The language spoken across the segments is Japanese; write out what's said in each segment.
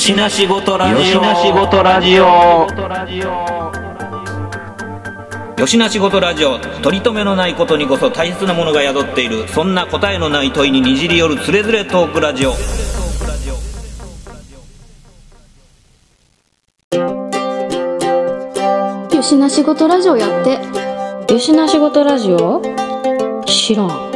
よしなしごとラジオ。よしなしごとラジオ。よしなしごとラジオ。取り留めのないことにこそ大切なものが宿っている。そんな答えのない問いににじり寄るつれづれトークラジオ。よしな仕事ラジオやってよしな仕事ラジオ？知らん。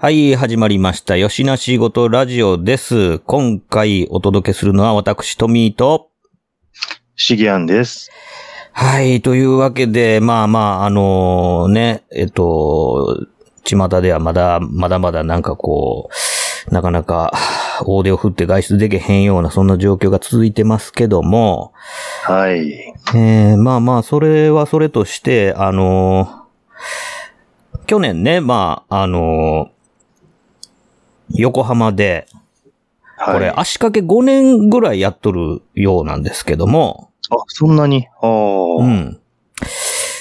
はい、始まりました。よしなしごとラジオです。今回お届けするのは私、トミーと、シギアンです。はい、というわけで、まあまあ、あのね、えっと、巷ではまだ、まだまだなんかこう、なかなか大手を振って外出できへんような、そんな状況が続いてますけども、はい。えー、まあまあ、それはそれとして、あの去年ね、まあ、あの横浜で、はい。これ足掛け5年ぐらいやっとるようなんですけども、あ、そんなに？ああ、うん。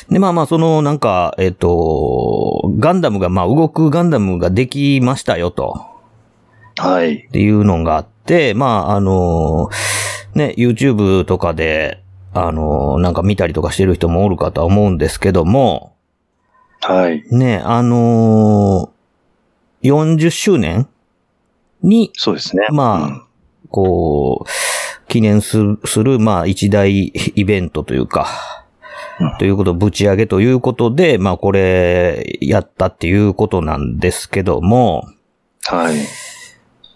で、まあまあ、その、なんか、えっ、と、ガンダムが、まあ、動くガンダムができましたよ、と。はい。っていうのがあって、まあ、あのね、YouTube とかで、あのなんか見たりとかしてる人もおるかとは思うんですけども、はい。ね、あの40周年に、そうですね。まあこう、記念する、まあ、一大イベントというか、うんということをぶち上げということで、まあ、これ、やったっていうことなんですけども、うんはい。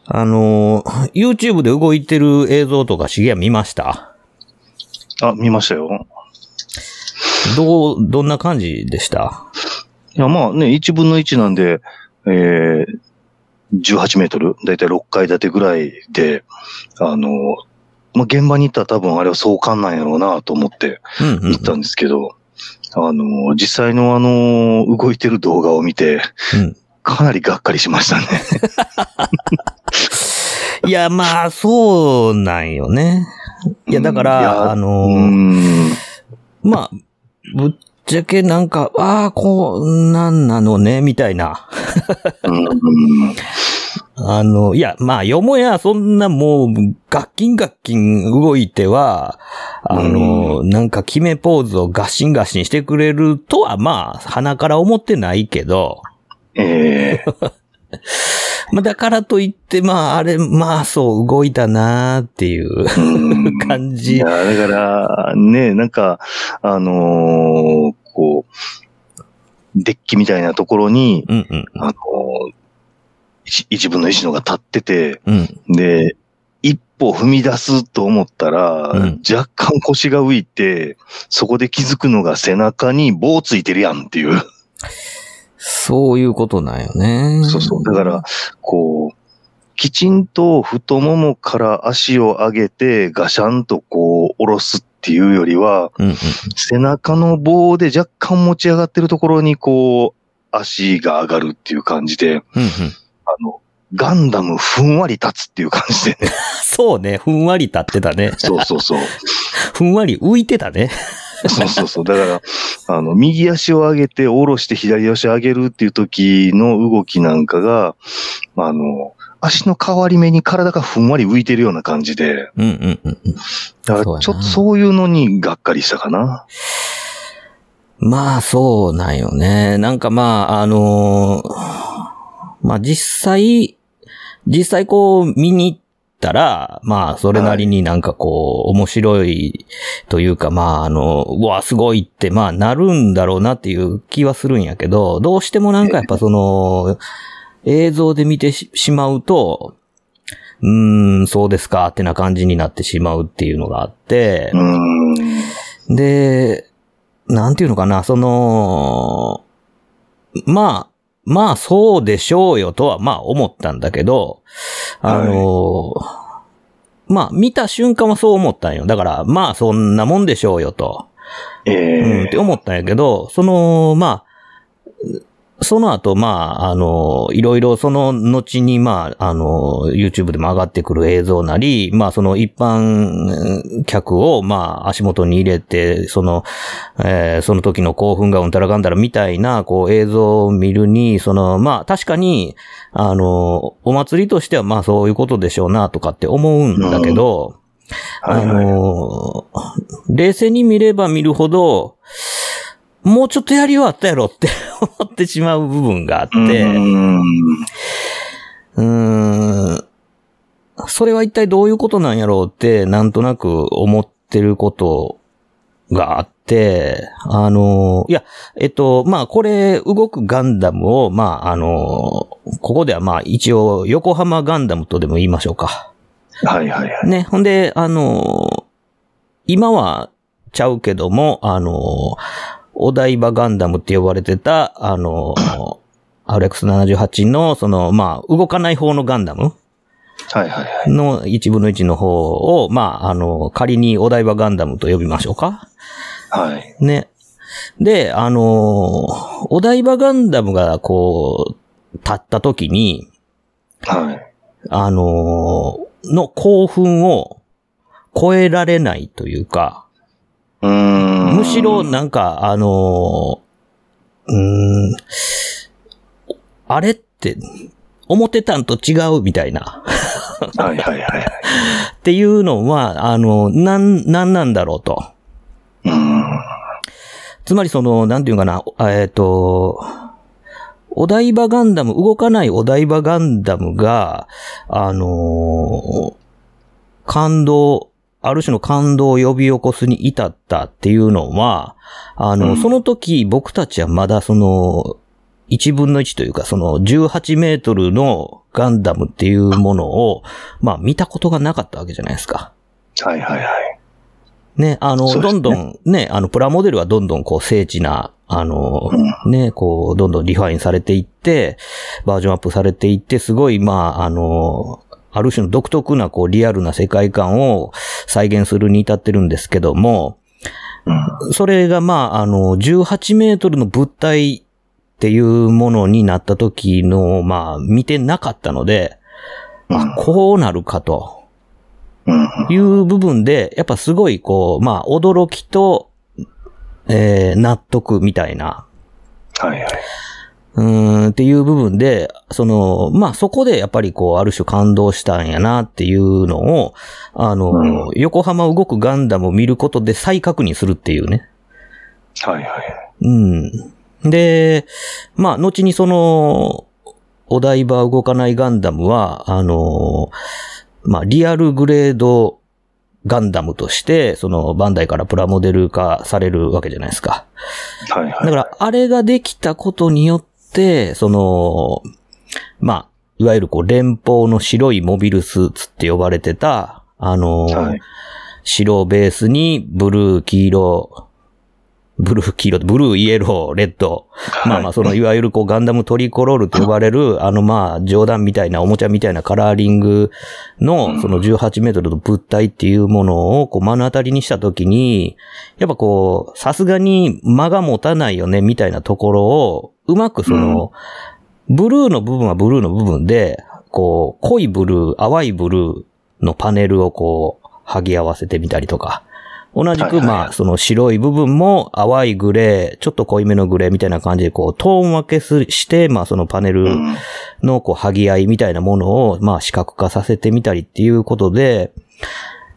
あの YouTube で動いてる映像とか、しげや見ました？あ、見ましたよ。どう、どんな感じでした？いや、まあね、1分の1なんで、えー、18メートルだいたい6階建てぐらいで、あの、まあ、現場に行ったら多分あれは壮観なんやろうなと思ってうんうん行ったんですけど、あの、実際のあの、動いてる動画を見て、うんかなりがっかりしましたね。いや、まあ、そうなんよね。いや、だから、あの。まあ、ぶっちゃけなんか、ああ、こんなんなのね、みたいな。うん。あの、いや、まあ、よもや、そんなもう、ガッキンガッキン動いては、あの、なんか決めポーズをガシンガシンしてくれるとは、まあ、鼻から思ってないけど、ええ。まあ、だからといって、まあ、あれ、まあ、そう、動いたなーっていううん。感じ。いや、だから、ね、なんか、あのーこう、デッキみたいなところに、うんうん。あのー一一分の一のが立ってて、うん。で、一歩踏み出すと思ったら、うん若干腰が浮いて、そこで気づくのが背中に棒ついてるやんっていう。そういうことなんよね。そうそう。だから、こう、きちんと太ももから足を上げて、ガシャンとこう、下ろすっていうよりは、うんうん。背中の棒で若干持ち上がってるところにこう、足が上がるっていう感じで、うんうん。あの、ガンダムふんわり立つっていう感じでね。そうね、ふんわり立ってたね。そうそうそう。ふんわり浮いてたね。そうそうそう。だから、あの、右足を上げて、下ろして左足を上げるっていう時の動きなんかが、あの、足の変わり目に体がふんわり浮いてるような感じで、うんうんうんうん。だからちょっとそういうのにがっかりしたかな。まあ、そうなんよね。なんかまあ、あのーまあ実際、実際こう見に行ったら、まあそれなりになんかこう、面白いというか、まああの、うわ、すごいって、まあなるんだろうなっていう気はするんやけど、どうしてもなんかやっぱその、映像で見てししまうと、うーん、そうですかってな感じになってしまうっていうのがあって。で、なんていうのかな、その、まあ、まあそうでしょうよとはまあ思ったんだけど、あの、まあ見た瞬間はそう思ったんよ。だからまあそんなもんでしょうよと、えうん、えって思ったんやけど、その、まあ、その後、まあ、あの、いろいろその後に、まあ、あの、YouTube でも上がってくる映像なり、まあ、その一般客を、まあ、足元に入れて、その、えーその時の興奮がうんたらかんたらみたいな、こう、映像を見るに、その、まあ、確かに、あの、お祭りとしては、まあ、そういうことでしょうな、とかって思うんだけど、はいはい。あの、冷静に見れば見るほど、もうちょっとやりようあったやろって 思ってしまう部分があって、うん、それは一体どういうことなんやろうって、なんとなく思ってることがあって、あの、いや、えっと、まあ、これ、動くガンダムを、まあ、あの、ここではまあ、一応、横浜ガンダムとでも言いましょうか。はいはいはい。ね、ほんで、あの、今はちゃうけども、あの、お台場ガンダムって呼ばれてた、あの、RX78 の、その、まあ、動かない方のガンダム？はいはいはい。の1分の1の方を、まあ、あの、仮にお台場ガンダムと呼びましょうか。はい。ね。で、あの、お台場ガンダムがこう、立った時に、はい。あの、の興奮を超えられないというか、うーん。むしろなんか、あの、うーん、あれって、思ってたんと違うみたいな。はいはいはいはい。っていうのは、あの、なん、なんなんだろうと。つまりその、なんていうかな、えっ、と、お台場ガンダム、動かないお台場ガンダムが、あのー感動、ある種の感動を呼び起こすに至ったっていうのは、あの、うんその時僕たちはまだその、1分の1というか、その18メートルのガンダムっていうものを、まあ見たことがなかったわけじゃないですか。はいはいはい。ね、あの、ねどんどん、ね、あの、プラモデルはどんどんこう、精緻な、あの、ね、こう、どんどんリファインされていって、バージョンアップされていって、すごい、まあ、あの、ある種の独特な、こう、リアルな世界観を再現するに至ってるんですけども、うん。それが、まあ、あの、18メートルの物体っていうものになった時の、まあ、見てなかったので、あ、こうなるかと。うん。いう部分で、やっぱすごいこう、まあ、驚きと、えー、納得みたいな、はいはい。うーん、っていう部分で、その、まあ、そこでやっぱりこう、ある種感動したんやなっていうのを、あの、うん横浜動くガンダムを見ることで再確認するっていうね。はいはい。うん。で、まあ、後にその、お台場動かないガンダムは、あの、まあ、リアルグレードガンダムとして、その、バンダイからプラモデル化されるわけじゃないですか。はいはい。だから、あれができたことによって、その、まあ、いわゆるこう、連邦の白いモビルスーツって呼ばれてた、あの、はい。白ベースにブルー、黄色、ブルー、黄色、ブルー、イエロー、レッド。まあまあ、その、いわゆるこう、ガンダムトリコロールと呼ばれる、あのまあ、冗談みたいな、おもちゃみたいなカラーリングの、その18メートルの物体っていうものを、こう、目の当たりにしたときに、やっぱこう、さすがに間が持たないよね、みたいなところを、うまくその、ブルーの部分はブルーの部分で、こう、濃いブルー、淡いブルーのパネルをこう、剥ぎ合わせてみたりとか、同じく、まあ、その白い部分も淡いグレー、ちょっと濃いめのグレーみたいな感じで、こう、トーン分けすして、まあ、そのパネルうん。の、こう、剥ぎ合いみたいなものを、まあ、視覚化させてみたりっていうことで、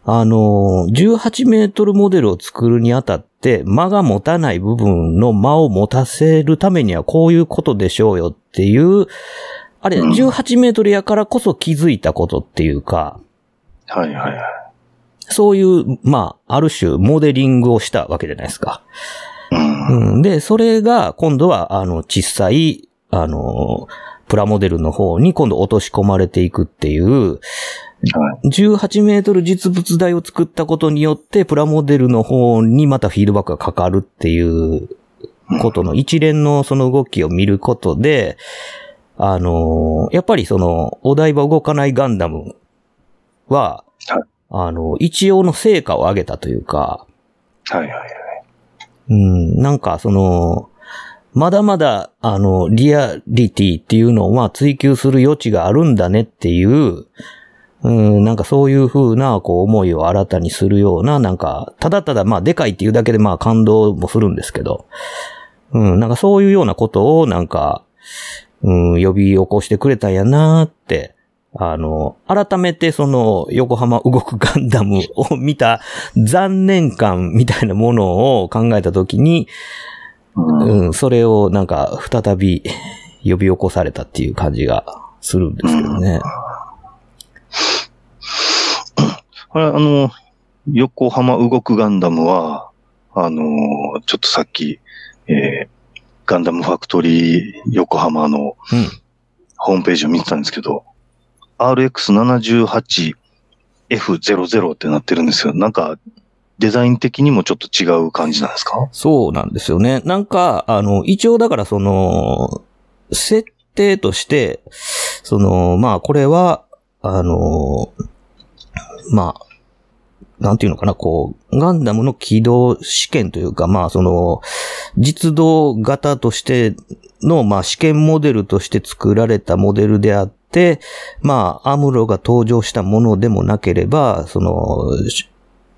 あの、18メートルモデルを作るにあたって、間が持たない部分の間を持たせるためにはこういうことでしょうよっていう、あれ、うん18メートルやからこそ気づいたことっていうか、はいはいはい。そういう、まあ、ある種モデリングをしたわけじゃないですか。うん。うん、で、それが今度は、あの、小さい、あの、プラモデルの方に今度落とし込まれていくっていう、はい。18メートル実物大を作ったことによって、プラモデルの方にまたフィードバックがかかるっていうことの一連のその動きを見ることで、あの、やっぱりその、お台場動かないガンダムは、はいあの、一応の成果を上げたというか、はいはい。うん、なんかその、まだまだ、あの、リアリティっていうのは追求する余地があるんだねっていう、うん、なんかそういう風な、こう、思いを新たにするような、なんか、ただただ、まあ、でかいっていうだけで、まあ、感動もするんですけど、うん、なんかそういうようなことを、なんか、うん、呼び起こしてくれたんやなーって、あの、改めてその、横浜動くガンダムを見た残念感みたいなものを考えたときに、うん。うん、それをなんか再び呼び起こされたっていう感じがするんですけどね。これ、あの、横浜動くガンダムは、あの、ちょっとさっき、えーガンダムファクトリー横浜のうん。ホームページを見てたんですけど、RX78F00 ってなってるんですけど、なんか、デザイン的にもちょっと違う感じなんですか？そうなんですよね。なんか、あの、一応だからその、設定として、その、まあこれは、あの、まあ、なんていうのかな、こう、ガンダムの起動試験というか、まあその、実動型としての、まあ試験モデルとして作られたモデルであって、まあアムロが登場したものでもなければ、その、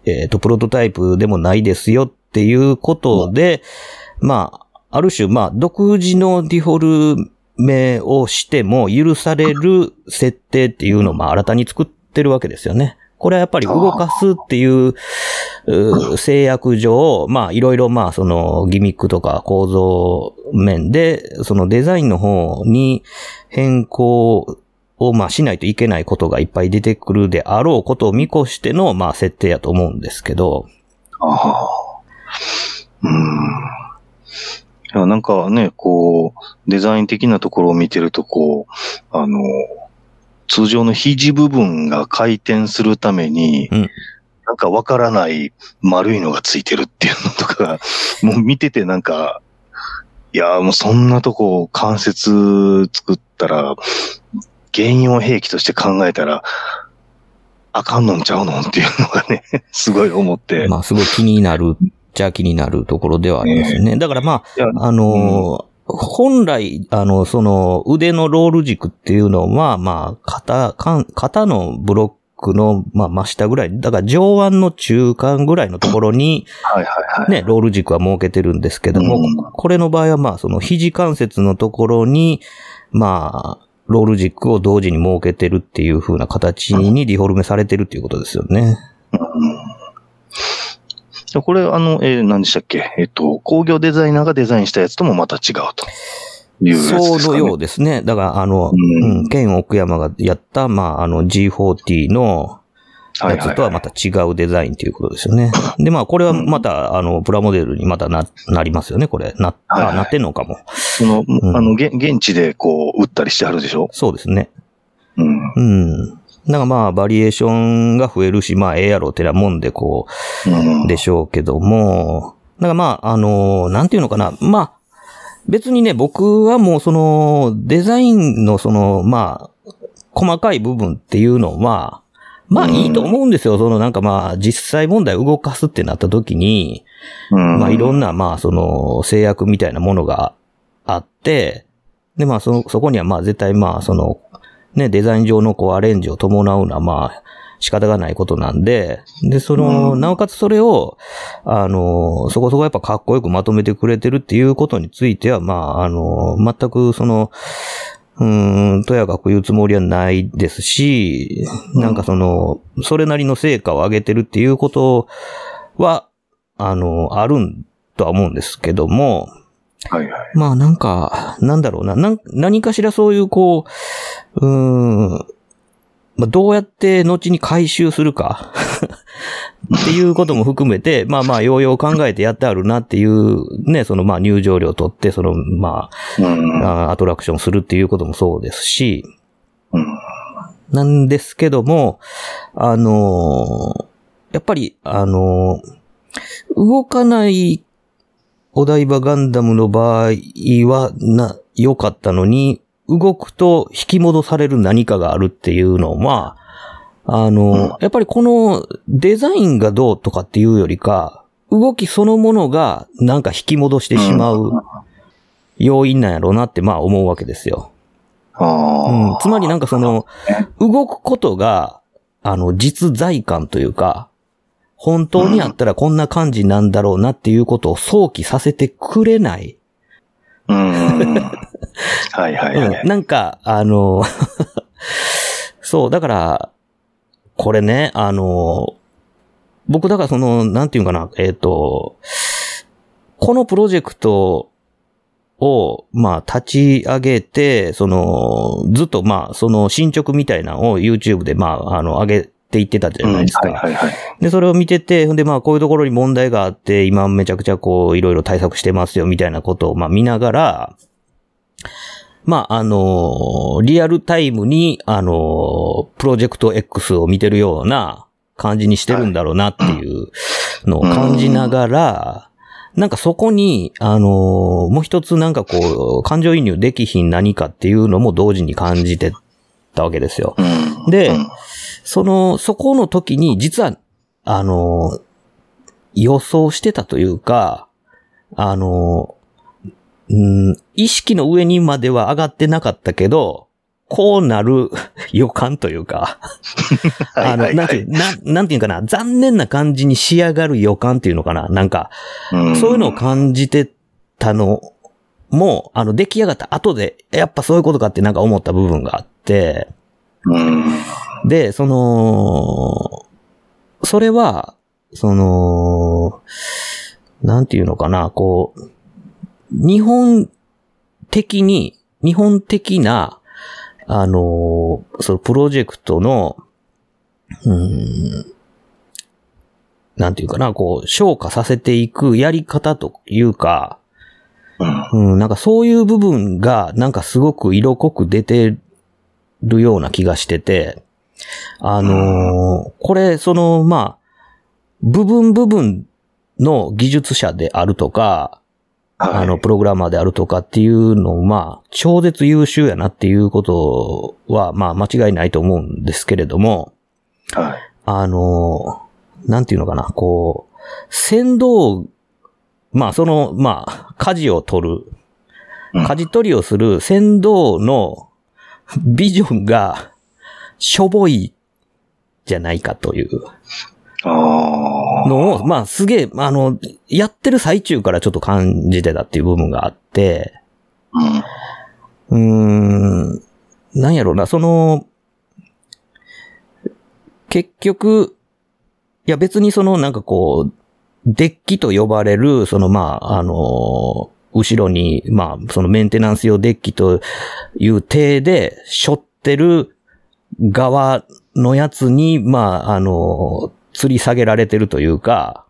えっ、と、プロトタイプでもないですよっていうことで、まあ、ある種、まあ、独自のディフォルメをしても許される設定っていうのを、まあ、新たに作ってるわけですよね。これはやっぱり動かすっていう制約上、まあ、いろいろ、まあ、その、ギミックとか構造面で、そのデザインの方に変更を、まあ、しないといけないことがいっぱい出てくるであろうことを見越しての、まあ、設定やと思うんですけど、ああ。うん。いや、なんかね、こう、デザイン的なところを見てると、こう、あの、通常の肘部分が回転するために、うんなんかわからない丸いのがついてるっていうのとかが、もう見ててなんか、いや、もうそんなとこ関節作ったら、原用兵器として考えたら、あかんのんちゃうのっていうのがね、すごい思って。まあ、すごい気になる、じゃ気になるところではありますよね。だからまあ、あのー本来、あの、その、腕のロール軸っていうのは、まあ、肩、肩のブロックの、まあ、真下ぐらい、だから上腕の中間ぐらいのところに、はいはいはい。ね、ロール軸は設けてるんですけども、うんこれの場合はまあ、その肘関節のところに、まあ、ロール軸を同時に設けてるっていう風な形にディフォルメされてるっていうことですよね。でこれ、あの、えー何でしたっけ？えっ、と、工業デザイナーがデザインしたやつともまた違うというやつですか、ね。そうのようですね。だから、あの、うんうん、ケン奥山がやった、まあ、あの G40 のやつとはまた違うデザインということですよね。で、まあ、これはまた、あの、プラモデルにまたな、なりますよね、これ。な、はいはいあなってんのかも。その、んあの、げ現地でこう、売ったりしてあるでしょ？そうですね。うん。うん。だからまあ、バリエーションが増えるし、まあ、ええやろ、てなもんで、こうでしょうけども、だからまあ、あの、なんていうのかな。まあ、別にね、僕はもうその、デザインのその、まあ、細かい部分っていうのは、まあいいと思うんですよ。そのなんかまあ、実際問題を動かすってなった時に、うん。まあいろんなまあその制約みたいなものがあって、でまあその、そこにはまあ絶対まあその、ね、デザイン上のこうアレンジを伴うのはまあ仕方がないことなんで、で、その、うん。なおかつそれを、あの、そこそこやっぱかっこよくまとめてくれてるっていうことについては、まあ、あの、全くその、うーん、とやかく言うつもりはないですし、なんかその、それなりの成果を上げてるっていうことは、あの、あるんとは思うんですけども、はいはい。まあなんか、なんだろうな、なん何かしらそういうこう、うーん、まあどうやって後に回収するか っていうことも含めて、まあまあ、ようよう考えてやってあるなっていう、ね、そのまあ入場料取って、そのまうん。あ、あアトラクションするっていうこともそうですし、うん。なんですけども、あのーやっぱり、あのー動かないお台場ガンダムの場合は、な、良かったのに、動くと引き戻される何かがあるっていうのは、あのやっぱりこのデザインがどうとかっていうよりか、動きそのものがなんか引き戻してしまう要因なんやろうなってまあ思うわけですよ。あうんあ。。つまりなんかその、動くことが、あの、実在感というか、本当にあったらこんな感じなんだろうなっていうことを想起させてくれない。うん。はいはいはい。うんなんか、あの、そう、だから、これね、あの、僕だからその、なんていうかな、えっ、と、このプロジェクトを、まあ、立ち上げて、その、ずっとまあ、その進捗みたいなのを YouTube でまあ、あの、上げていってたじゃないですか。うんはいはいはい。で、それを見てて、ほんで、まあ、こういうところに問題があって、今めちゃくちゃこう、いろいろ対策してますよ、みたいなことを、まあ、見ながら、まあ、あのリアルタイムに、あのプロジェクト X を見てるような感じにしてるんだろうなっていうのを感じながら、なんかそこに、あのもう一つなんかこう、感情移入できひん何かっていうのも同時に感じてたわけですよ。うん。でうんその、そこの時に、実は、あの、予想してたというか、あの、うん、意識の上にまでは上がってなかったけど、こうなる 予感というか、あの、なんていう、ななんていうかな、残念な感じに仕上がる予感っていうのかな、なんか、うん。そういうのを感じてたのも、あの、出来上がった後で、やっぱそういうことかってなんか思った部分があって、うん。で、その、それは、その、なんていうのかな、こう、日本的に、日本的な、あの、そのプロジェクトの、うん、なんていうかな、こう、消化させていくやり方というか、うん。うん、なんかそういう部分が、なんかすごく色濃く出てるような気がしてて、あのーこれ、その、まあ、部分部分の技術者であるとか、はい。あの、プログラマーであるとかっていうのを、まあ、超絶優秀やなっていうことは、まあ、間違いないと思うんですけれども、はい。あのーなんていうのかな、こう、先導、まあ、その、まあ、舵を取る、うん。舵取りをする先導のビジョンが、しょぼい、じゃないかという。のを、まあ、すげえ、あの、やってる最中からちょっと感じてたっていう部分があって、うん。うーん、なんやろうな、その、結局、いや別にそのなんかこう、デッキと呼ばれる、そのまあ、あの、後ろに、まあ、そのメンテナンス用デッキという体で、背負ってる側のやつに、まあ、あの、吊り下げられてるというか、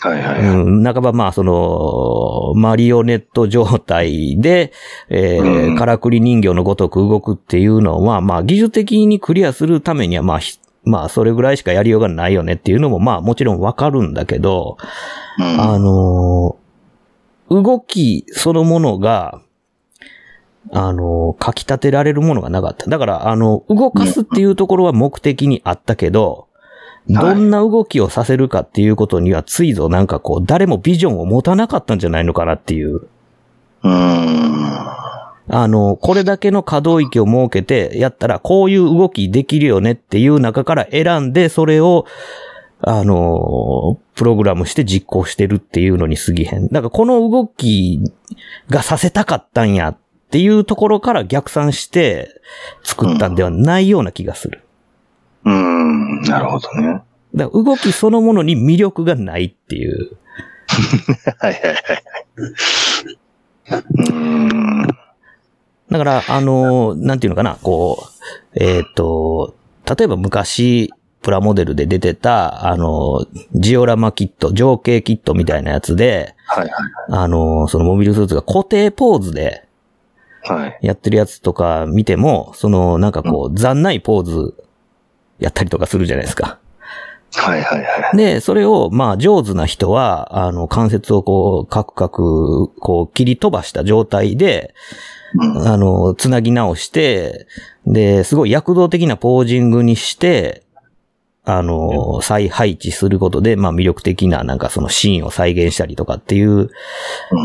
はいはいはい。うん、半ばまあ、その、マリオネット状態で、えーうんからくり人形のごとく動くっていうのは、まあ、技術的にクリアするためには、まあ、ひまあ、それぐらいしかやりようがないよねっていうのも、まあ、もちろんわかるんだけど、うんあのー動きそのものが、あのー書き立てられるものがなかった。だから、あの、動かすっていうところは目的にあったけど、どんな動きをさせるかっていうことには、ついぞなんかこう、誰もビジョンを持たなかったんじゃないのかなっていう。うん。あの、これだけの可動域を設けてやったら、こういう動きできるよねっていう中から選んで、それを、あの、プログラムして実行してるっていうのに過ぎへん。だからこの動きがさせたかったんやっていうところから逆算して作ったんではないような気がする。うん。なるほどね。だ動きそのものに魅力がないっていう。はいはいはいはい。うん。だから、あの、なんていうのかな、こう、えっ、と、例えば昔、プラモデルで出てた、あの、ジオラマキット、情景キットみたいなやつで、はいあの、そのモビルスーツが固定ポーズではい。はい。やってるやつとか見ても、その、なんかこう、残ないポーズやったりとかするじゃないですか。はいはいはい。で、それを、まあ、上手な人は、あの、関節をこう、カクカク、こう、切り飛ばした状態で、うんあの、つなぎ直して、で、すごい躍動的なポージングにして、あの、再配置することで、まあ魅力的ななんかそのシーンを再現したりとかっていう、うん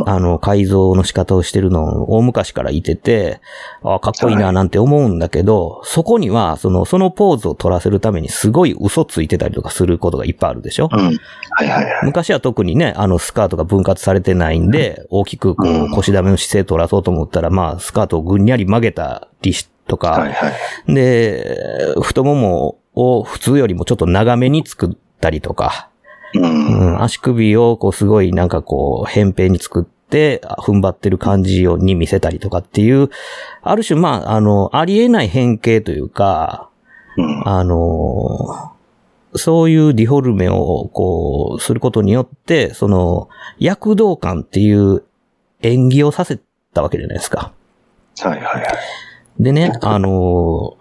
あの、改造の仕方をしてるのを大昔からいてて、あかっこいいななんて思うんだけど、そこには、その、そのポーズを取らせるためにすごい嘘ついてたりとかすることがいっぱいあるでしょ？うん。はいはいはい。昔は特にね、あの、スカートが分割されてないんで、大きくこう腰ダメの姿勢取らそうと思ったら、まあ、スカートをぐんにゃり曲げたりしとか、はいはい。で、太ももを普通よりもちょっと長めに作ったりとか、うん。うん、足首をこうすごいなんかこう、扁平に作って、あ踏ん張ってる感じをに見せたりとかっていう、ある種まあ、あの、ありえない変形というか、うん。あの、そういうディフォルメをこう、することによって、その、躍動感っていう演技をさせたわけじゃないですか。はいはいはい。でね、あの、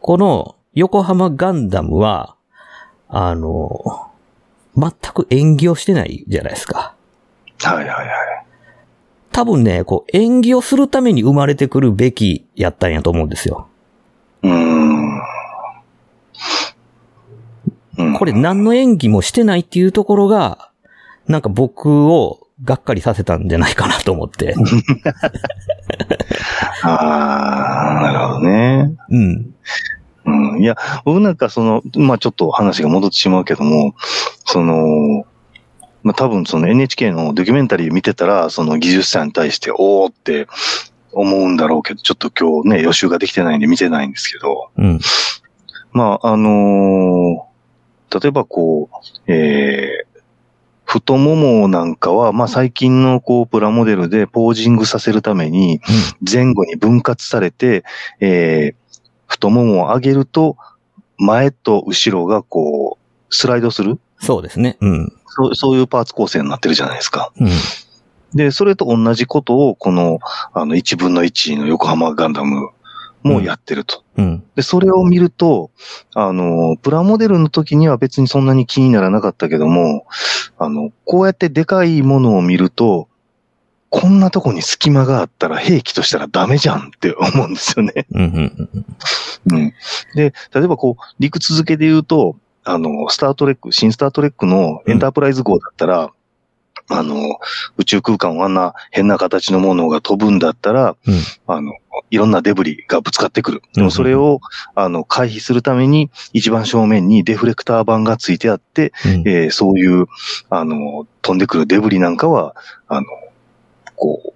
この横浜ガンダムは、あの、全く演技をしてないじゃないですか。はいはいはい。多分ね、こう、演技をするために生まれてくるべきやったんやと思うんですよ。うーん。うんこれ何の演技もしてないっていうところが、なんか僕をがっかりさせたんじゃないかなと思って。ああ、なるほどね。うん。うん。いや、僕なんかその、まあちょっと話が戻ってしまうけども、その、まあ多分その NHK のドキュメンタリー見てたら、その技術者に対して、おーって思うんだろうけど、ちょっと今日ね、予習ができてないんで見てないんですけど、うん。まああのー例えばこう、えー、太ももなんかは、まあ最近のこうプラモデルでポージングさせるために、前後に分割されて、えー、太ももを上げると、前と後ろがこう、スライドする？そうですね。うん。そうそういうパーツ構成になってるじゃないですか。うん。で、それと同じことを、この、あの、1分の1の横浜ガンダムもやってると。うん。で、それを見ると、あの、プラモデルの時には別にそんなに気にならなかったけども、あの、こうやってでかいものを見ると、こんなとこに隙間があったら兵器としたらダメじゃんって思うんですよね。うん。うん。うん。で、例えばこう、陸続けで言うと、あの、スタートレック、新スタートレックのエンタープライズ号だったら、あの、宇宙空間をあんな変な形のものが飛ぶんだったら、うんあの、いろんなデブリがぶつかってくる。でうんもそれを、あの、回避するために、一番正面にデフレクター板がついてあって、うん。えーそういう、あの、飛んでくるデブリなんかは、あの、こう、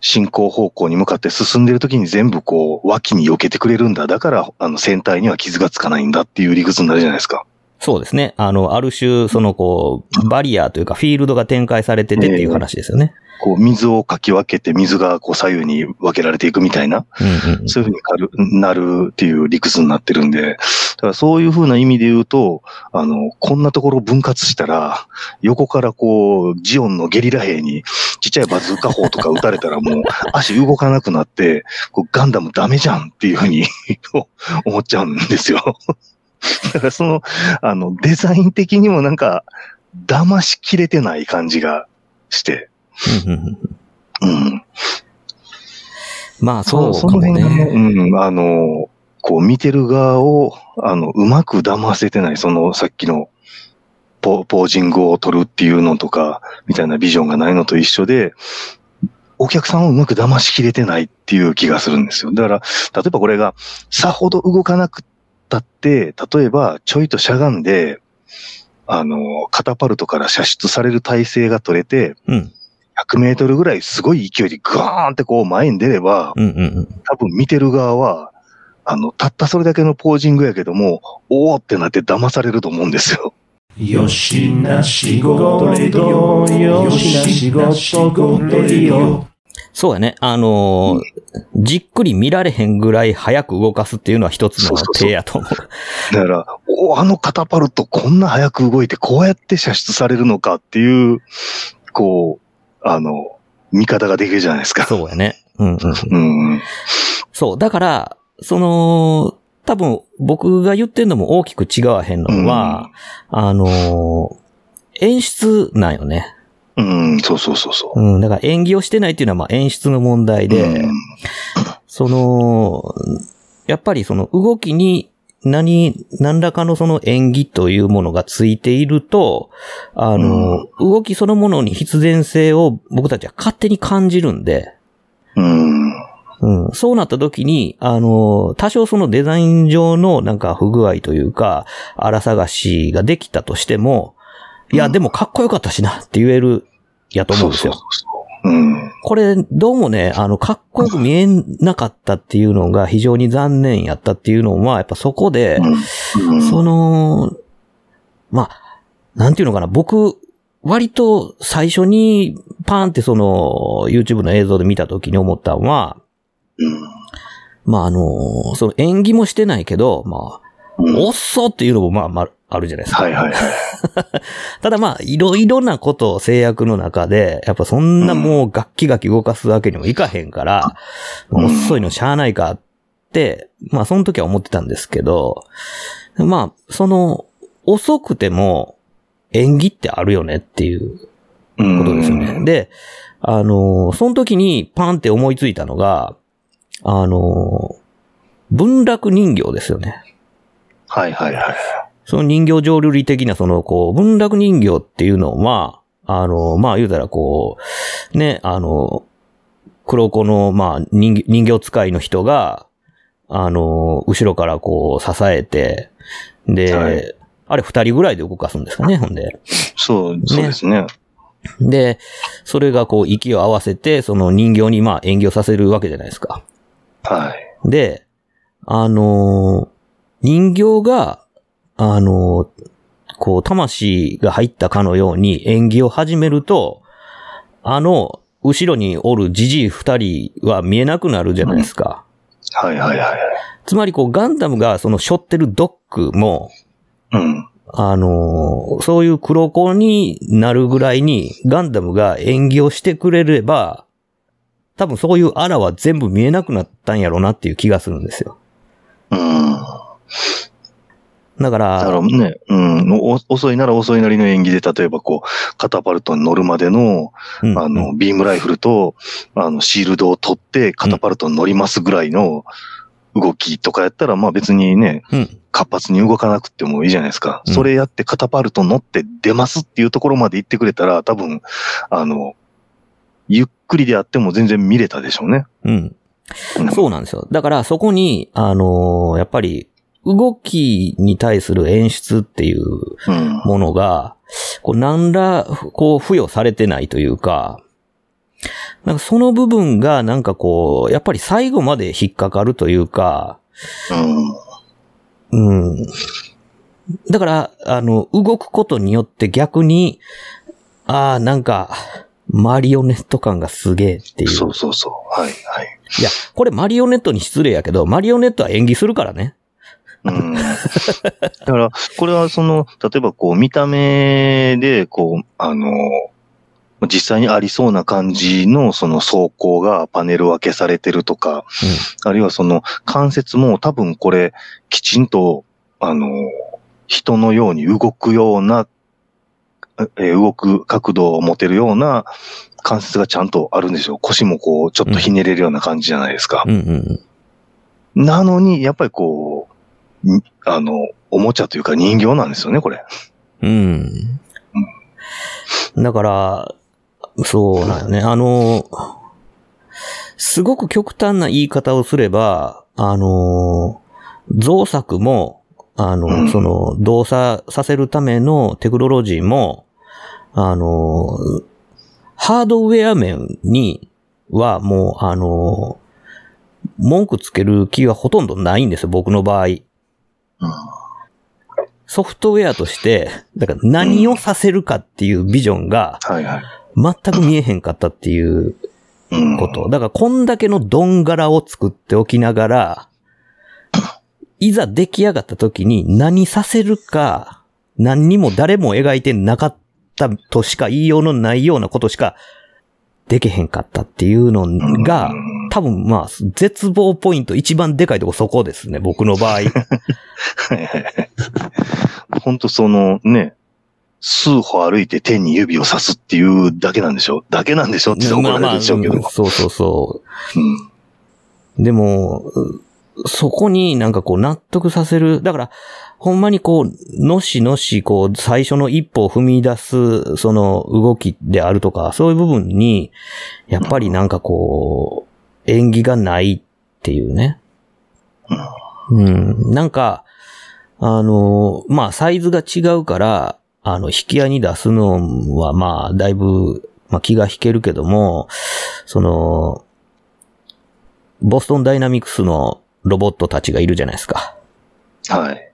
進行方向に向かって進んでる時に全部こう、脇に避けてくれるんだ。だから、あの、船体には傷がつかないんだっていう理屈になるじゃないですか。そうですね。あの、ある種、その、こう、バリアというか、フィールドが展開されててっていう話ですよね。こう、水をかき分けて、水がこう、左右に分けられていくみたいな、うんうんそういうふうになるっていう理屈になってるんで、だからそういうふうな意味で言うと、あの、こんなところを分割したら、横からこう、ジオンのゲリラ兵にちっちゃいバズーカ砲とか撃たれたらもう 足動かなくなって、こうガンダムダメじゃんっていうふうに 思っちゃうんですよ。だからその、あの、デザイン的にもなんか、騙しきれてない感じがして、うん。まあ、そうそかもの辺がね、ね。うん、あの、こう見てる側を、あの、うまく騙せてない、そのさっきのポポージングを取るっていうのとか、みたいなビジョンがないのと一緒で、お客さんをうまく騙しきれてないっていう気がするんですよ。だから、例えばこれがさほど動かなくったって、例えばちょいとしゃがんで、あの、カタパルトから射出される体勢が取れて、うん。100メートルぐらいすごい勢いでガーンってこう前に出れば、うんうんうん。多分見てる側は、あの、たったそれだけのポージングやけども、おーってなって騙されると思うんですよ。よしな仕事レディオよしな仕事レディオそうやね。あのーじっくり見られへんぐらい早く動かすっていうのは一つの手やと思う。だから、おーあのカタパルトこんな早く動いてこうやって射出されるのかっていう、こう、あの、見方ができるじゃないですか。そうやね。うんうんうん。うん。そう。だから、その、多分僕が言ってんのも大きく違わへんのは、あのー演出なんよね。うん、そうそうそうそう。うん。だから演技をしてないっていうのはまあ演出の問題で、うんその、やっぱりその動きに何、何らかのその演技というものがついていると、あの、動きそのものに必然性を僕たちは勝手に感じるんで、うん。うん、そうなった時に、あの、多少そのデザイン上のなんか不具合というか、荒探しができたとしても、いや、でもかっこよかったしなって言える、やと思うんですよ。そうそうそう。うん。これ、どうもね、あの、かっこよく見えなかったっていうのが非常に残念やったっていうのは、やっぱそこで、うん。その、まあ、なんていうのかな、僕、割と最初にパーンってその YouTube の映像で見た時に思ったのは、うん。まああの、その演技もしてないけど、まあ、うんおっそっていうのもまあまああるじゃないですか。はいはいはい。ただまあ、いろいろなことを制約の中で、やっぱそんなもうガッキガキ動かすわけにもいかへんから、うん遅いのしゃあないかって、まあその時は思ってたんですけど、まあ、その、遅くても演技ってあるよねっていううんことですよね。で、あの、その時にパンって思いついたのが、あの、文楽人形ですよね。はいはいはい。その人形浄瑠璃的なその、こう、文楽人形っていうのは、あの、まあ言うたらこう、ね、あの、黒子の、まあ人形人形使いの人が、あの、後ろからこう支えて、で、はいあれ二人ぐらいで動かすんですかね、ほんで。そう、そうですね。で、それがこう息を合わせて、その人形にまあ演技をさせるわけじゃないですか。はい。で、あのー人形が、あのーこう、魂が入ったかのように演技を始めると、あの、後ろにおるじじい二人は見えなくなるじゃないですか。はいはいはい。つまりこう、ガンダムがその背負ってるドックも、うん。あのーそういう黒子になるぐらいにガンダムが演技をしてくれれば、多分そういうアラは全部見えなくなったんやろうなっていう気がするんですよ。うん。だから、だからね、うん、お遅いなら遅いなりの演技で、例えばこう、カタパルトに乗るまでの、うんあの、ビームライフルと、あの、シールドを取って、カタパルトに乗りますぐらいの動きとかやったら、まあ別にね、うん。活発に動かなくてもいいじゃないですか。うんそれやってカタパルト乗って出ますっていうところまで行ってくれたら、多分、あの、ゆっくりであっても全然見れたでしょうね。うん。うんそうなんですよ。だからそこに、あのーやっぱり、動きに対する演出っていううん。ものが、こう、何ら、こう、付与されてないというか、なんかその部分がなんかこう、やっぱり最後まで引っかかるというか、うん。うん。だから、あの、動くことによって逆に、ああ、なんか、マリオネット感がすげえっていう。そうそうそう。はい、はい。いや、これマリオネットに失礼やけど、マリオネットは演技するからね。うん。だから、これはその、例えばこう、見た目で、こう、あの、実際にありそうな感じのその走行がパネル分けされてるとか、あるいはその関節も多分これきちんと、あの、人のように動くような、えー動く角度を持てるような関節がちゃんとあるんですよ。腰もこう、ちょっとひねれるような感じじゃないですか。うんうんうん。なのに、やっぱりこう、にあの、おもちゃというか人形なんですよね、これ。うん。だから、そうなんよね。あの、すごく極端な言い方をすれば、あの、造作も、あの、うんその、動作させるためのテクノロジーも、あの、ハードウェア面にはもう、あの、文句つける気はほとんどないんですよ、僕の場合。ソフトウェアとして、だから何をさせるかっていうビジョンが。全く見えへんかったっていううん。こと。だからこんだけのドン柄を作っておきながら、いざ出来上がった時に何させるか、何にも誰も描いてなかったとしか言いようのないようなことしかできへんかったっていうのが、多分まあ、絶望ポイント一番でかいとこそこですね、僕の場合。本当そのね、数歩歩いて天に指をさすっていうだけなんでしょ？だけなんでしょって怒られるでしょうけど。まあまあうんそうそうそう。うんでも、うそこになんかこう納得させる。だから、ほんまにこう、のしのし、こう、最初の一歩を踏み出す、その動きであるとか、そういう部分に、やっぱりなんかこう、演技がないっていうね。うん。なんか、あの、まあ、サイズが違うから、あの、引き合いに出すのは、まあ、だいぶ、まあ、気が引けるけども、その、ボストンダイナミクスのロボットたちがいるじゃないですか。はい。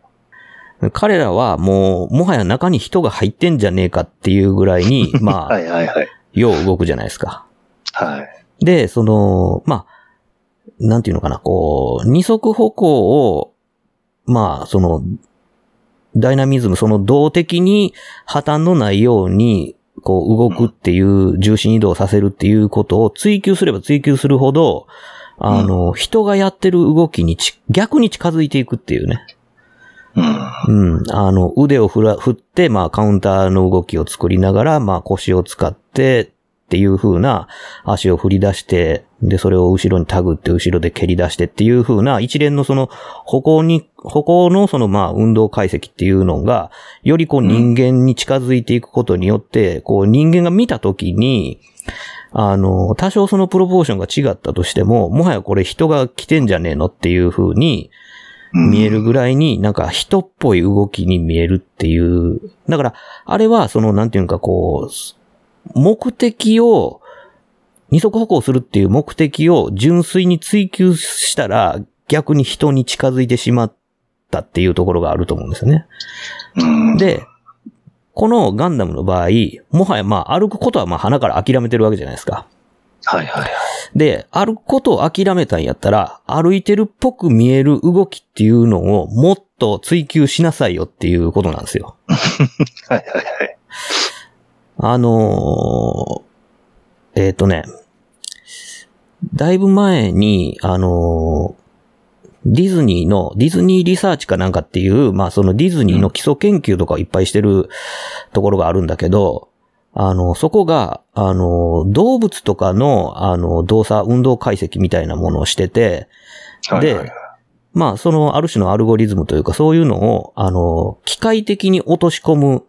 彼らはもう、もはや中に人が入ってんじゃねえかっていうぐらいに、まあ、はいはいはい。よう動くじゃないですか。はい。で、その、まあ、なんていうのかな、こう、二足歩行を、まあ、その、ダイナミズム、その動的に破綻のないように、こう動くっていう、重心移動させるっていうことを追求すれば追求するほど、あの、人がやってる動きにち逆に近づいていくっていうね。うん。うん。あの、腕を振ら、振って、まあ、カウンターの動きを作りながら、まあ、腰を使って、っていう風な足を振り出して、で、それを後ろにタグって後ろで蹴り出してっていう風な一連のその歩行に、歩行のそのまあ運動解析っていうのが、よりこう人間に近づいていくことによって、こう人間が見たときに、あの、多少そのプロポーションが違ったとしても、もはやこれ人が来てんじゃねえのっていう風に、見えるぐらいになんか人っぽい動きに見えるっていう。だから、あれはそのなんていうかこう、目的を、二足歩行するっていう目的を純粋に追求したら逆に人に近づいてしまったっていうところがあると思うんですよね。うん。で、このガンダムの場合、もはやまあ歩くことはまあ鼻から諦めてるわけじゃないですか。はいはい。で、歩くことを諦めたんやったら、歩いてるっぽく見える動きっていうのをもっと追求しなさいよっていうことなんですよ。はいはいはい。あのーえっ、とね、だいぶ前に、あのーディズニーの、ディズニーリサーチかなんかっていう、まあそのディズニーの基礎研究とかをいっぱいしてるところがあるんだけど、あの、そこが、あの、動物とかの、あの、動作、運動解析みたいなものをしてて、はいはいでまあ、その、ある種のアルゴリズムというか、そういうのを、あの、機械的に落とし込む。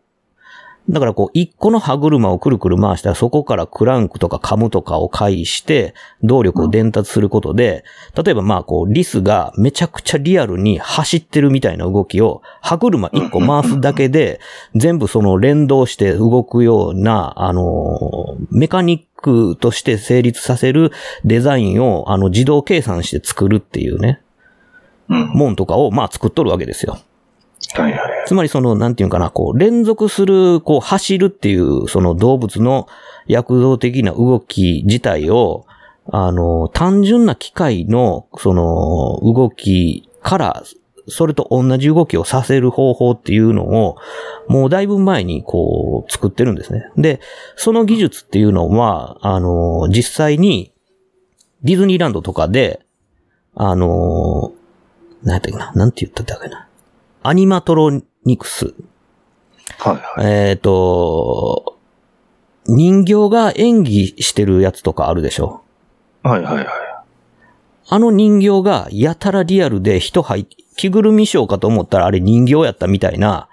だから、こう、一個の歯車をくるくる回したら、そこからクランクとかカムとかを介して、動力を伝達することで、例えば、まあ、こう、リスがめちゃくちゃリアルに走ってるみたいな動きを、歯車一個回すだけで、全部その連動して動くような、あの、メカニックとして成立させるデザインを、あの、自動計算して作るっていうね。うん。もんとかを、まあ作っとるわけですよ。はいはい。つまりその、なんていうかな、こう、連続する、こう、走るっていう、その動物の躍動的な動き自体を、あの、単純な機械の、その、動きから、それと同じ動きをさせる方法っていうのを、もうだいぶ前にこう、作ってるんですね。で、その技術っていうのは、あの、実際に、ディズニーランドとかで、あの、なんやったっけな、なんて言ったっけな。アニマトロニクス。はいはい。えっ、と、人形が演技してるやつとかあるでしょ？はいはいはい。あの人形がやたらリアルで人入っ着ぐるみショーかと思ったらあれ人形やったみたいな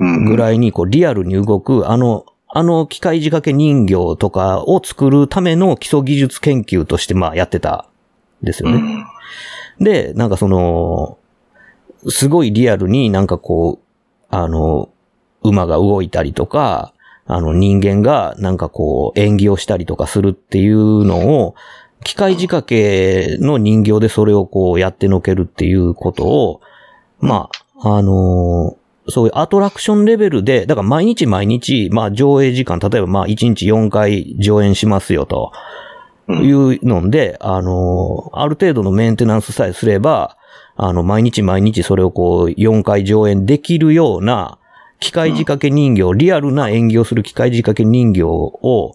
うん。ぐらいにこうリアルに動く、あの、あの機械仕掛け人形とかを作るための基礎技術研究としてまあやってたんですよね。うん。で、なんかその、すごいリアルになんかこう、あの、馬が動いたりとか、あの人間がなんかこう演技をしたりとかするっていうのを、機械仕掛けの人形でそれをこうやってのけるっていうことを、まあ、あのそういうアトラクションレベルで、だから毎日毎日、まあ上映時間、例えばまあ1日4回上演しますよと。いうので、あの、ある程度のメンテナンスさえすれば、あの、毎日毎日それをこう、4回上演できるような、機械仕掛け人形、リアルな演技をする機械仕掛け人形を、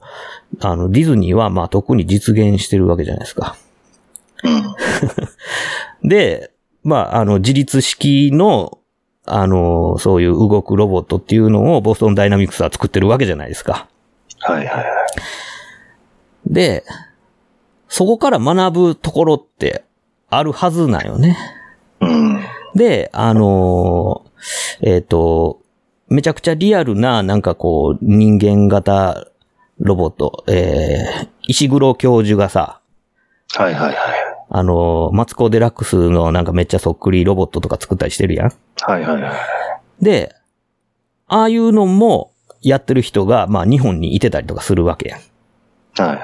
あの、ディズニーはまあ特に実現してるわけじゃないですか。で、まあ、あの、自立式の、あの、そういう動くロボットっていうのをボストンダイナミクスは作ってるわけじゃないですか。はいはいはい。で、そこから学ぶところってあるはずなんよね。で、あのーえっ、と、めちゃくちゃリアルな、なんかこう、人間型ロボット、えー、石黒教授がさ、はいはいはい。あのーマツコデラックスのなんかめっちゃそっくりロボットとか作ったりしてるやん。はいはいはい。で、ああいうのもやってる人が、まあ日本にいてたりとかするわけやん。はいは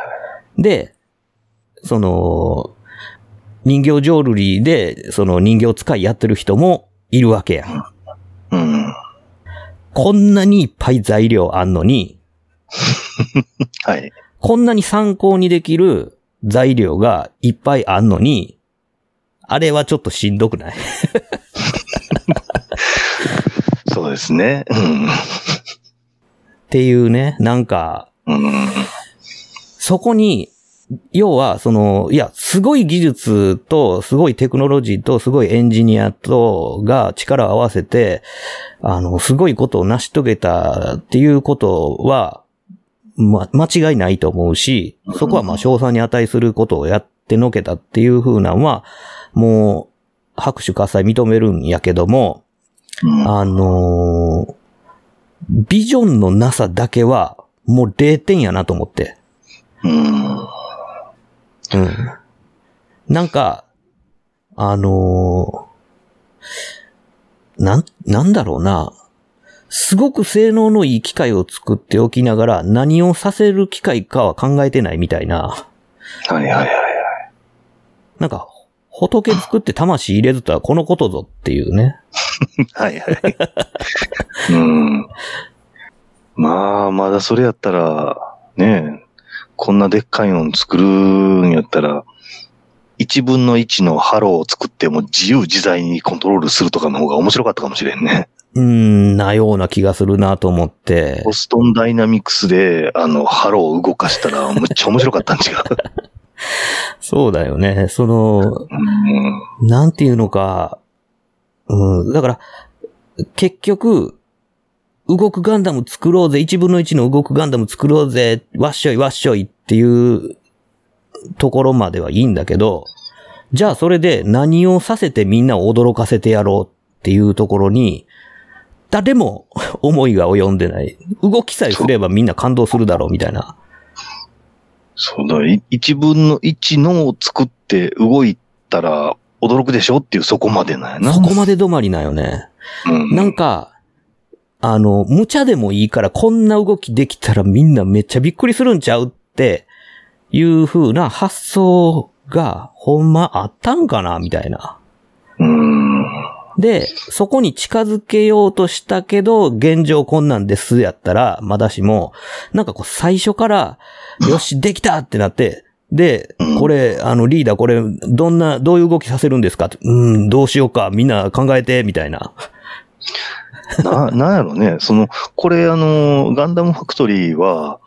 い。で、その、人形浄瑠璃で、その人形使いやってる人もいるわけやん。うん。こんなにいっぱい材料あんのに、はい。こんなに参考にできる材料がいっぱいあんのに、あれはちょっとしんどくない？そうですね。うん。っていうね、なんか、うん。そこに、要は、その、いや、すごい技術と、すごいテクノロジーと、すごいエンジニアと、が力を合わせて、あの、すごいことを成し遂げたっていうことは、ま、間違いないと思うし、そこはまあ、賞賛に値することをやってのけたっていう風なのは、もう、拍手喝采認めるんやけども、うんあのービジョンのなさだけは、もう0点やなと思って。うん。うん。なんか、あのーなん、なんだろうな。すごく性能のいい機械を作っておきながら何をさせる機械かは考えてないみたいな。はいはいはい。なんか、仏作って魂入れずとはこのことぞっていうね。はいはい。うん。まあ、まだそれやったら、ねえ、こんなでっかいの作るんやったら、一分の一のハロを作っても自由自在にコントロールするとかの方が面白かったかもしれんね。うーん、なような気がするなと思ってボストンダイナミクスで、あの、ハロを動かしたら、むっちゃ面白かったん違う。そうだよね。その、うんなんていうのか、うん、だから、結局、動くガンダム作ろうぜ、1分の1の動くガンダム作ろうぜ、わっしょいわっしょいっていうところまではいいんだけど、じゃあそれで何をさせてみんなを驚かせてやろうっていうところに、誰も 思いが及んでない。動きさえすればみんな感動するだろうみたいな。そうだ、い一分の一のを作って動いたら驚くでしょっていうそこまでなんやな。そこまで止まりなよね。うんなんか、あの、無茶でもいいからこんな動きできたらみんなめっちゃびっくりするんちゃうっていう風な発想がほんまあったんかなみたいな。うん。で、そこに近づけようとしたけど、現状こんなんですやったら、まだしも、なんかこう最初から、よし、できたってなって、で、これ、あの、リーダーこれ、どんな、どういう動きさせるんですかうん、どうしようか、みんな考えて、みたいな。な、なんやろね。その、これあの、ガンダムファクトリーは、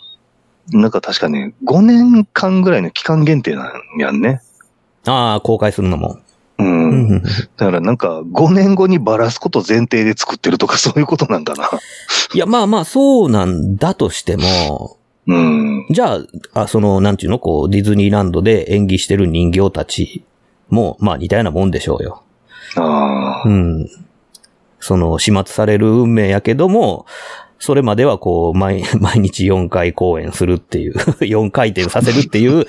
なんか確かね、5年間ぐらいの期間限定なんやんね。ああ、公開するのも。う。うんんだからなんか、5年後にバラすこと前提で作ってるとかそういうことなんかな。いや、まあまあ、そうなんだとしても、うん。じゃあ、あその、なんていうの、こう、ディズニーランドで演技してる人形たちも、まあ似たようなもんでしょうよ。ああ。うん。その、始末される運命やけども、それまではこう、毎、毎日4回公演するっていう、4回転させるっていう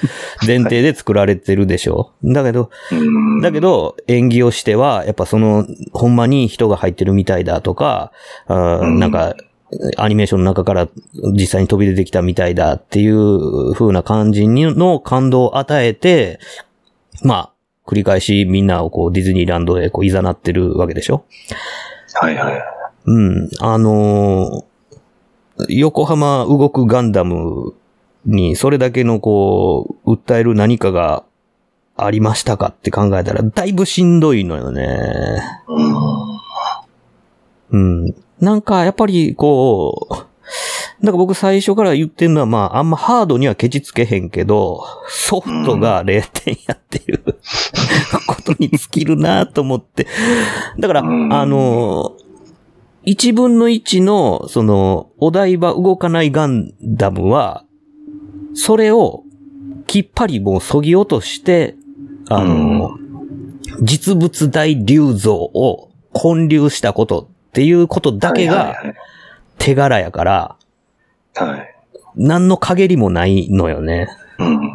前提で作られてるでしょ。だけど、うん。だけど、演技をしては、やっぱその、ほんまに人が入ってるみたいだとか、なんか、アニメーションの中から実際に飛び出てきたみたいだっていう風な感じにの感動を与えて、まあ、繰り返しみんなをこうディズニーランドへこう誘ってるわけでしょはいはい。うん。あのー横浜動くガンダムにそれだけのこう、訴える何かがありましたかって考えたら、だいぶしんどいのよね。うん。うん。なんか、やっぱり、こう、なんか僕最初から言ってるのは、まあ、あんまハードにはケチつけへんけど、ソフトが0点やっていう ことに尽きるなと思って。だから、うん。あの、1分の1の、その、お台場動かないガンダムは、それを、きっぱりもう削ぎ落として、あの、実物大流像を建立したことっていうことだけがはい。手柄やから、はい。何の陰りもないのよね。うん。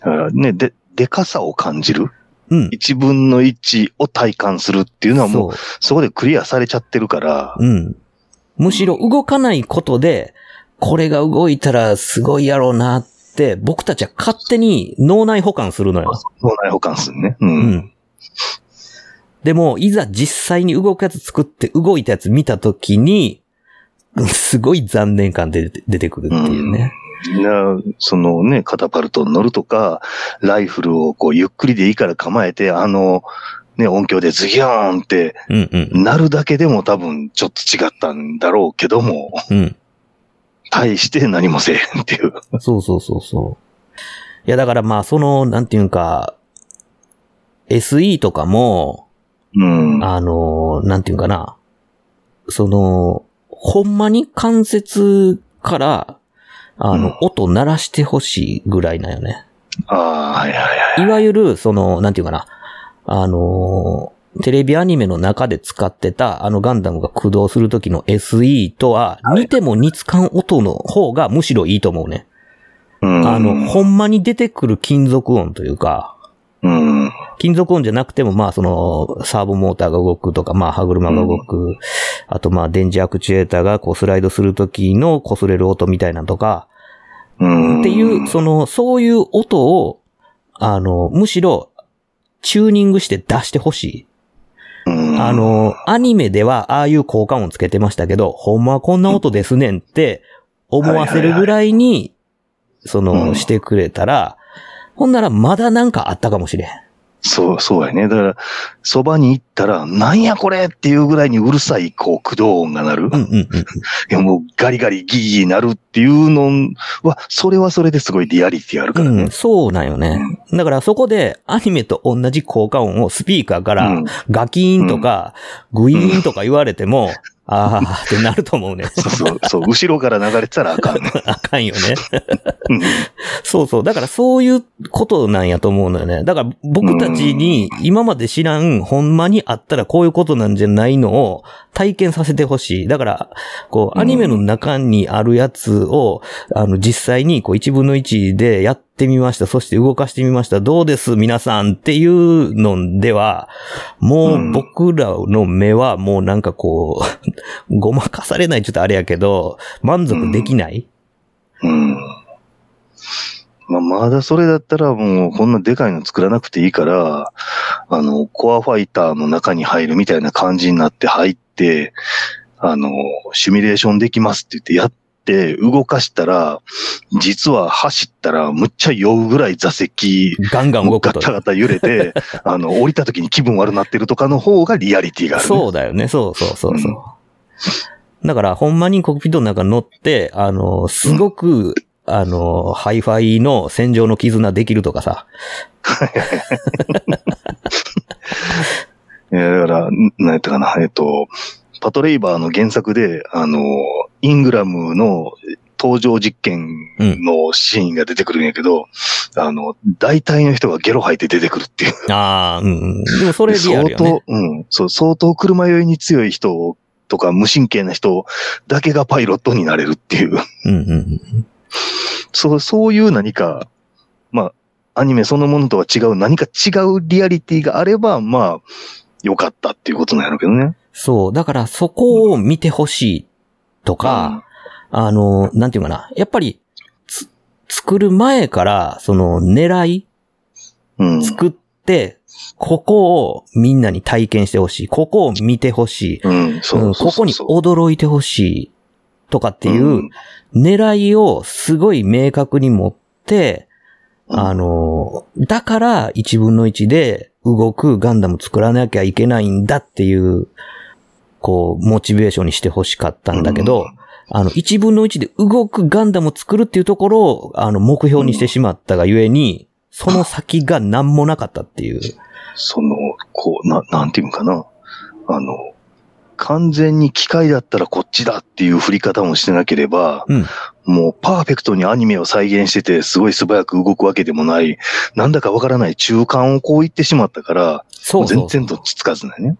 だからね、で、でかさを感じる？うん。一分の一を体感するっていうのはもう、そこでクリアされちゃってるから、うん。むしろ動かないことで、これが動いたらすごいやろうなって、僕たちは勝手に脳内保管するのよ。脳内保管するね。う。うんん。でも、いざ実際に動くやつ作って動いたやつ見たときに、すごい残念感で出てくるっていうね。なそのね、カタパルトに乗るとか、ライフルをこう、ゆっくりでいいから構えて、あの、ね、音響でズギョーンってうんうん。なるだけでも多分ちょっと違ったんだろうけども、うん。対して何もせえへんっていう。そうそうそうそう。いや、だからまあ、その、なんていうか、SE とかも、うん。あの、なんていうかな、その、ほんまに関節から、あの、うん音鳴らしてほしいぐらいなんよね。ああ、はいはいはい。いわゆる、その、なんていうかな、あの、テレビアニメの中で使ってた、あのガンダムが駆動する時の SE とは、似ても似つかん音の方がむしろいいと思うね。うんあの、ほんまに出てくる金属音というか、うん。金属音じゃなくても、まあ、その、サーボモーターが動くとか、まあ、歯車が動く。あと、まあ、電磁アクチュエーターがこうスライドするときの擦れる音みたいなのとか、うん。っていう、その、そういう音を、あの、むしろ、チューニングして出してほしい。うん、あの、アニメではああいう効果音つけてましたけど、ほんまはこんな音ですねんって思わせるぐらいに、そうの、んしてくれたら、ほんならまだなんかあったかもしれん。そう、そうやね。だから、そばに行ったら、なんやこれっていうぐらいにうるさい、こう、駆動音が鳴る。いうんうんうん。や、もう、ガリガリギギギ鳴るっていうのは、それはそれですごいリアリティあるからねうん、。そうなんよね。だからそこでアニメと同じ効果音をスピーカーかうらんガキーンとかグイーンとか言われても、ああってなると思うね。そうそう、そう、後ろから流れてたらあかんね。あかんよね。うんそうそう。だからそういうことなんやと思うのよね。だから僕たちに今まで知らん、ほんまにあったらこういうことなんじゃないのを体験させてほしい。だから、こう、アニメの中にあるやつを、あの、実際にこう、1分の1でやってみました。そして動かしてみました。どうです？皆さんっていうのでは、もう僕らの目はもうなんかこう、ごまかされないちょっとあれやけど、満足できない、うん。まあ、まだそれだったらもうこんなでかいの作らなくていいから、あの、コアファイターの中に入るみたいな感じになって入って、あの、シミュレーションできますって言ってやって動かしたら、実は走ったらむっちゃ酔うぐらい座席、ガンガン動くとガタガタ揺れて、あの、降りた時に気分悪なってるとかの方がリアリティがある、ね。そうだよね。そうそうそうそう。だから、ほんまにコックピットの中に乗って、あの、すごく、あの、ハイファイの戦場の絆できるとかさ。えーだから、んなんやったかな、えっと、パトレイバーの原作で、あの、イングラムの登場実験のシーンが出てくるんやけど、あの、大体の人がゲロ吐いて出てくるっていう。ああ、うんうん。でもそれリアルよね。相当、うん、そう、相当車酔いに強い人とか無神経な人だけがパイロットになれるっていう。うんうんうん。そう、そういう何か、まあ、アニメそのものとは違う何か違うリアリティがあれば、まあ、良かったっていうことなんやろうけどね。そう。だから、そこを見てほしいとか、あの、なんていうかな。やっぱり、つ、作る前から、その、狙いうん。作って、ここをみんなに体験してほしい。ここを見てほしい。ここに驚いてほしい。とかっていううん狙いをすごい明確に持って、あの、だから1分の1で動くガンダム作らなきゃいけないんだっていう、こう、モチベーションにしてほしかったんだけど、うんあの、1分の1で動くガンダムを作るっていうところを、あの、目標にしてしまったがゆえに、その先が何もなかったっていう。その、こう、な、なんていうのかな。あの、完全に機械だったらこっちだっていう振り方もしてなければ、うんもうパーフェクトにアニメを再現してて、すごい素早く動くわけでもない、なんだかわからない中間をこう言ってしまったから、そう全然どっちつかずだよね。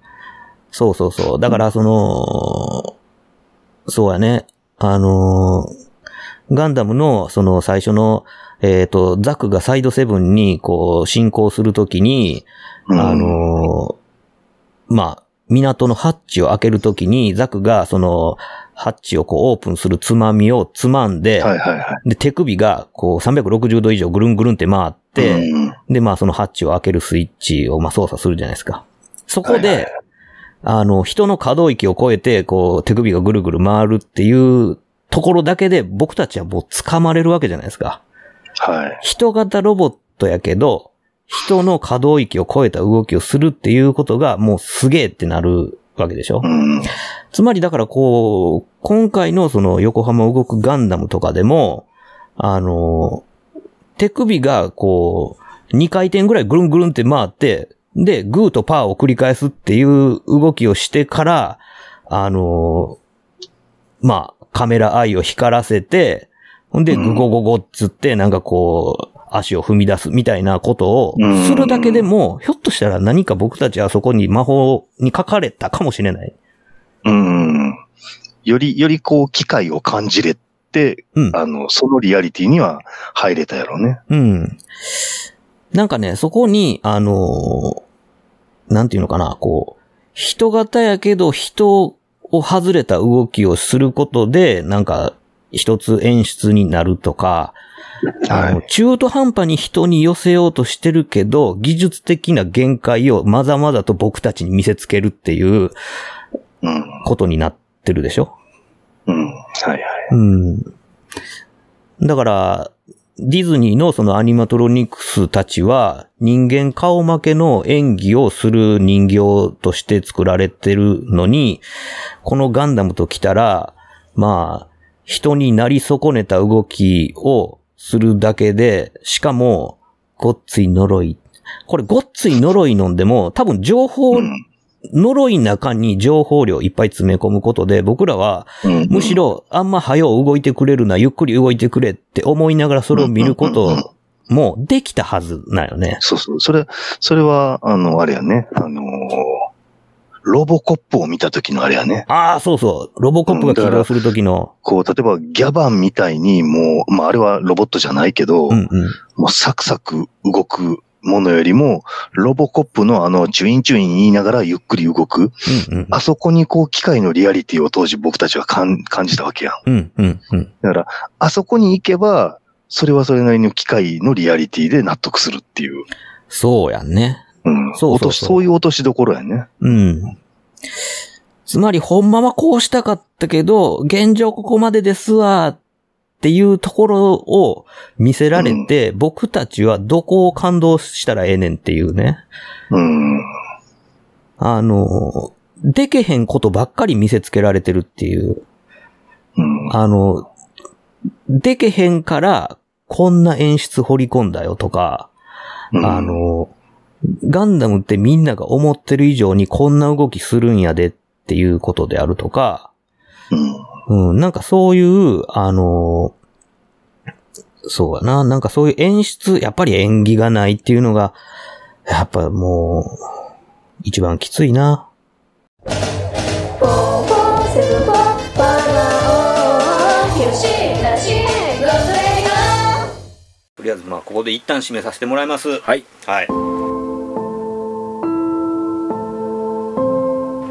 そうそうそう。だから、その、そうやね。あのーガンダムの、その最初の、えっ、と、ザクがサイドセブンに、こう、進行するときに、うんあのーまあ、港のハッチを開けるときに、ザクが、その、ハッチをこう、オープンするつまみをつまんで、はいはいはい。で、手首が、こう、360度以上ぐるんぐるんって回って、うんで、まあ、そのハッチを開けるスイッチを、まあ、操作するじゃないですか。そこで、はいはいあの、人の可動域を超えて、こう、手首がぐるぐる回るっていうところだけで、僕たちはもう掴まれるわけじゃないですか。はい。人型ロボットやけど、人の可動域を超えた動きをするっていうことが、もうすげえってなるわけでしょ。うん。つまりだからこう、今回のその横浜動くガンダムとかでも、あの、手首がこう、2回転ぐらいぐるんぐるんって回って、で、グーとパーを繰り返すっていう動きをしてから、あの、まあ、カメラアイを光らせて、ほんで、うんグゴゴゴっつって、なんかこう、足を踏み出すみたいなことをうんするだけでも、ひょっとしたら何か僕たちはそこに魔法に書かれたかもしれない。うん。より、よりこう、機械を感じれて、うん。あの、そのリアリティには入れたやろうね。うん。なんかね、そこに、あのーなんていうのかな、こう、人型やけど人を外れた動きをすることで、なんか、一つ演出になるとか、はい。中途半端に人に寄せようとしてるけど、技術的な限界をまざまざと僕たちに見せつけるっていううん。ことになってるでしょ？うん。はいはい。うん。だから、ディズニーのそのアニマトロニクスたちは人間顔負けの演技をする人形として作られてるのに、このガンダムと来たら、まあ、人になり損ねた動きをするだけで、しかも、ごっつい呪い。これごっつい呪いのんでも、多分情報、呪いの中に情報量いっぱい詰め込むことで、僕らはうんむしろ、あんま早う動いてくれるな、ゆっくり動いてくれって思いながらそれを見ることもできたはずなよね。そうそう。それ、それは、あの、あれやね。あのーロボコップを見た時のあれやね。ああ、そうそう。ロボコップが起動するときの。こう、例えばギャバンみたいにもう、まあ、あれはロボットじゃないけど、うんうん。もうサクサク動くものよりも、ロボコップのあの、チュインチュイン言いながらゆっくり動く。うんうん。あそこにこう、機械のリアリティを当時僕たちは感感じたわけやん。うんうんうん。だから、あそこに行けば、それはそれなりの機械のリアリティで納得するっていう。そうやんね。うん。そうそうそうそういう落としどころやね。うん。つまり、ほんまはこうしたかったけど、現状ここまでですわ、っていうところを見せられて、僕たちはどこを感動したらええねんっていうね。うん。あの、でけへんことばっかり見せつけられてるっていう。うん。あの、でけへんから、こんな演出掘り込んだよとか、うんあ、の、ガンダムってみんなが思ってる以上にこんな動きするんやでっていうことであるとか、うん。うん、なんかそういう、あの、そうやな、なんかそういう演出、やっぱり演技がないっていうのが、やっぱもう、一番きついな。とりあえずまあここで一旦締めさせてもらいます。はい。はい。